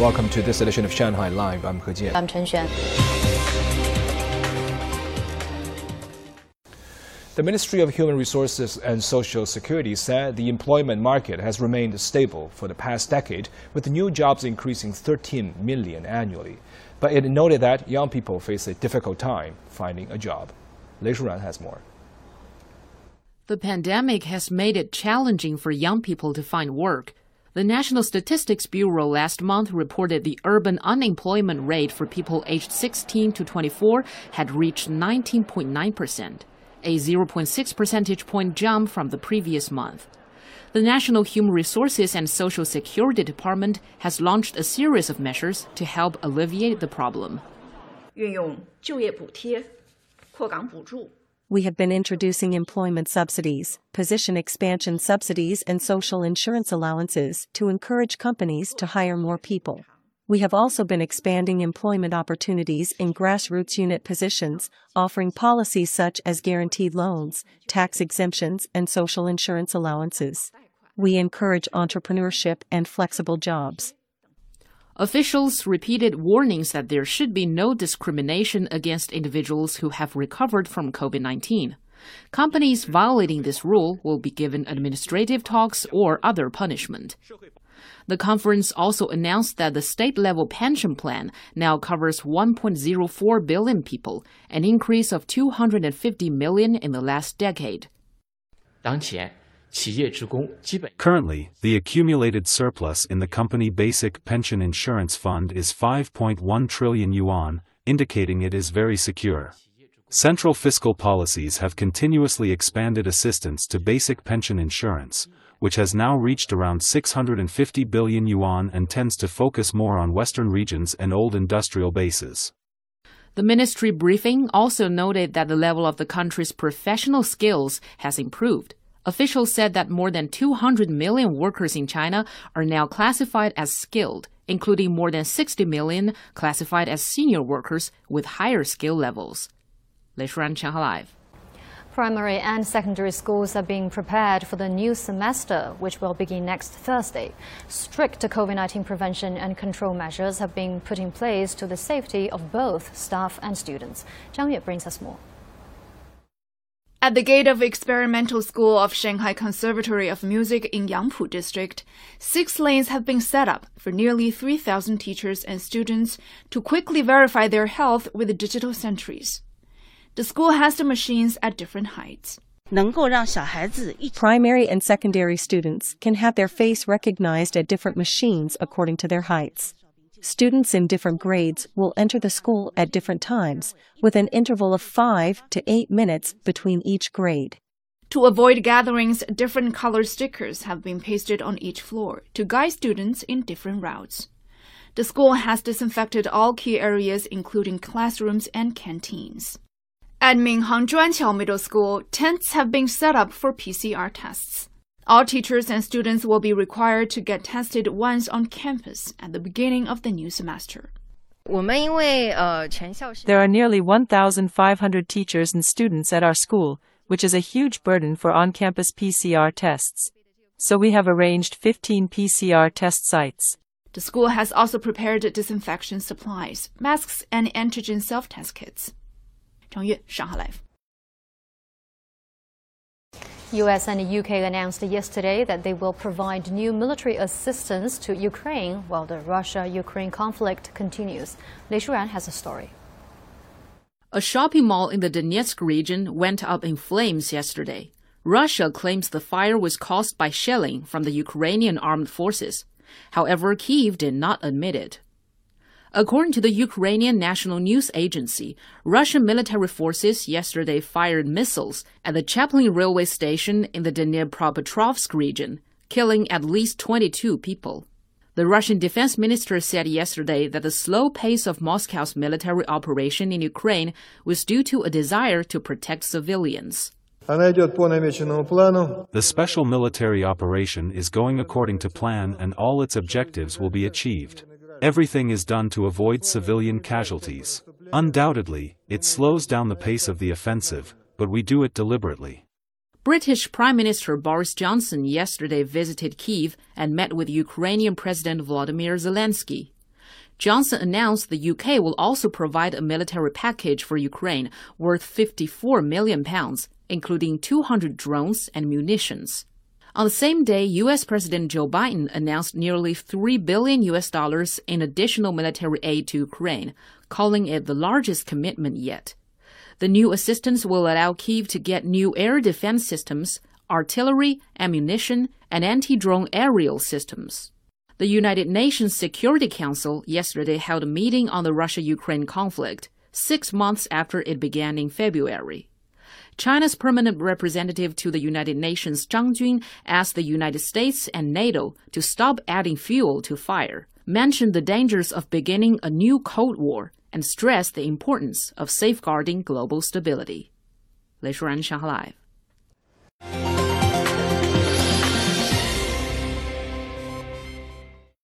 Welcome to this edition of Shanghai Live. I'm He Jian. I'm Chen Xuan. The Ministry of Human Resources and Social Security said the employment market has remained stable for the past decade, with new jobs increasing 13 million annually. But it noted that young people face a difficult time finding a job. Lei Shuran has more. The pandemic has made it challenging for young people to find work. The National Statistics Bureau last month reported the urban unemployment rate for people aged 16 to 24 had reached 19.9%, a 0.6 percentage point jump from the previous month. The National Human Resources and Social Security Department has launched a series of measures to help alleviate the problem. 运用就业补贴、扩岗补助。 we have been introducing employment subsidies, position expansion subsidies, and social insurance allowances to encourage companies to hire more people. We have also been expanding employment opportunities in grassroots unit positions, offering policies such as guaranteed loans, tax exemptions, and social insurance allowances. We encourage entrepreneurship and flexible jobs. Officials repeated warnings that there should be no discrimination against individuals who have recovered from COVID 19. Companies violating this rule will be given administrative talks or other punishment. The conference also announced that the state level pension plan now covers 1.04 billion people, an increase of 250 million in the last decade. 当前 Currently, the accumulated surplus in the company basic pension insurance fund is 5.1 trillion yuan, indicating it is very secure. Central fiscal policies have continuously expanded assistance to basic pension insurance, which has now reached around 650 billion yuan and tends to focus more on western regions and old industrial bases. The ministry briefing also noted that the level of the country's professional skills has improved. Officials said that more than 200 million workers in China are now classified as skilled, including more than 60 million classified as senior workers with higher skill levels. Lei Shuran, Shanghai Live. Primary and secondary schools are being prepared for the new semester, which will begin next Thursday. Strict COVID 19 prevention and control measures have been put in place to the safety of both staff and students. Zhang Yue brings us more. At the gate of Experimental School of Shanghai Conservatory of Music in Yangpu District, six lanes have been set up for nearly 3,000 teachers and students to quickly verify their health with digital sentries. The school has the machines at different heights. Primary and secondary students can have their face recognized at different machines according to their heights. Students in different grades will enter the school at different times, with an interval of five to eight minutes between each grade. To avoid gatherings, different color stickers have been pasted on each floor to guide students in different routes. The school has disinfected all key areas, including classrooms and canteens. At Minhang Zhuanqiao Middle School, tents have been set up for PCR tests. All teachers and students will be required to get tested once on campus at the beginning of the new semester. There are nearly 1,500 teachers and students at our school, which is a huge burden for on campus PCR tests. So we have arranged 15 PCR test sites. The school has also prepared disinfection supplies, masks, and antigen self test kits. 张悦，上海 Live。US and the UK announced yesterday that they will provide new military assistance to Ukraine while the Russia Ukraine conflict continues. Lei Shuran has a story. A shopping mall in the Donetsk region went up in flames yesterday. Russia claims the fire was caused by shelling from the Ukrainian armed forces. However, Kiev did not admit it. According to the Ukrainian National News Agency, Russian military forces yesterday fired missiles at the Chaplin railway station in the Dnipropetrovsk region, killing at least 22 people. The Russian defense minister said yesterday that the slow pace of Moscow's military operation in Ukraine was due to a desire to protect civilians. The special military operation is going according to plan and all its objectives will be achieved. Everything is done to avoid civilian casualties. Undoubtedly, it slows down the pace of the offensive, but we do it deliberately. British Prime Minister Boris Johnson yesterday visited Kiev and met with Ukrainian President Volodymyr Zelensky. Johnson announced the UK will also provide a military package for Ukraine worth 54 million pounds, including 200 drones and munitions. On the same day, US President Joe Biden announced nearly 3 billion US dollars in additional military aid to Ukraine, calling it the largest commitment yet. The new assistance will allow Kiev to get new air defense systems, artillery, ammunition, and anti-drone aerial systems. The United Nations Security Council yesterday held a meeting on the Russia-Ukraine conflict, six months after it began in February. China's permanent representative to the United Nations, Zhang Jun, asked the United States and NATO to stop adding fuel to fire, mentioned the dangers of beginning a new Cold War, and stressed the importance of safeguarding global stability. 雷舒然，上海 Live。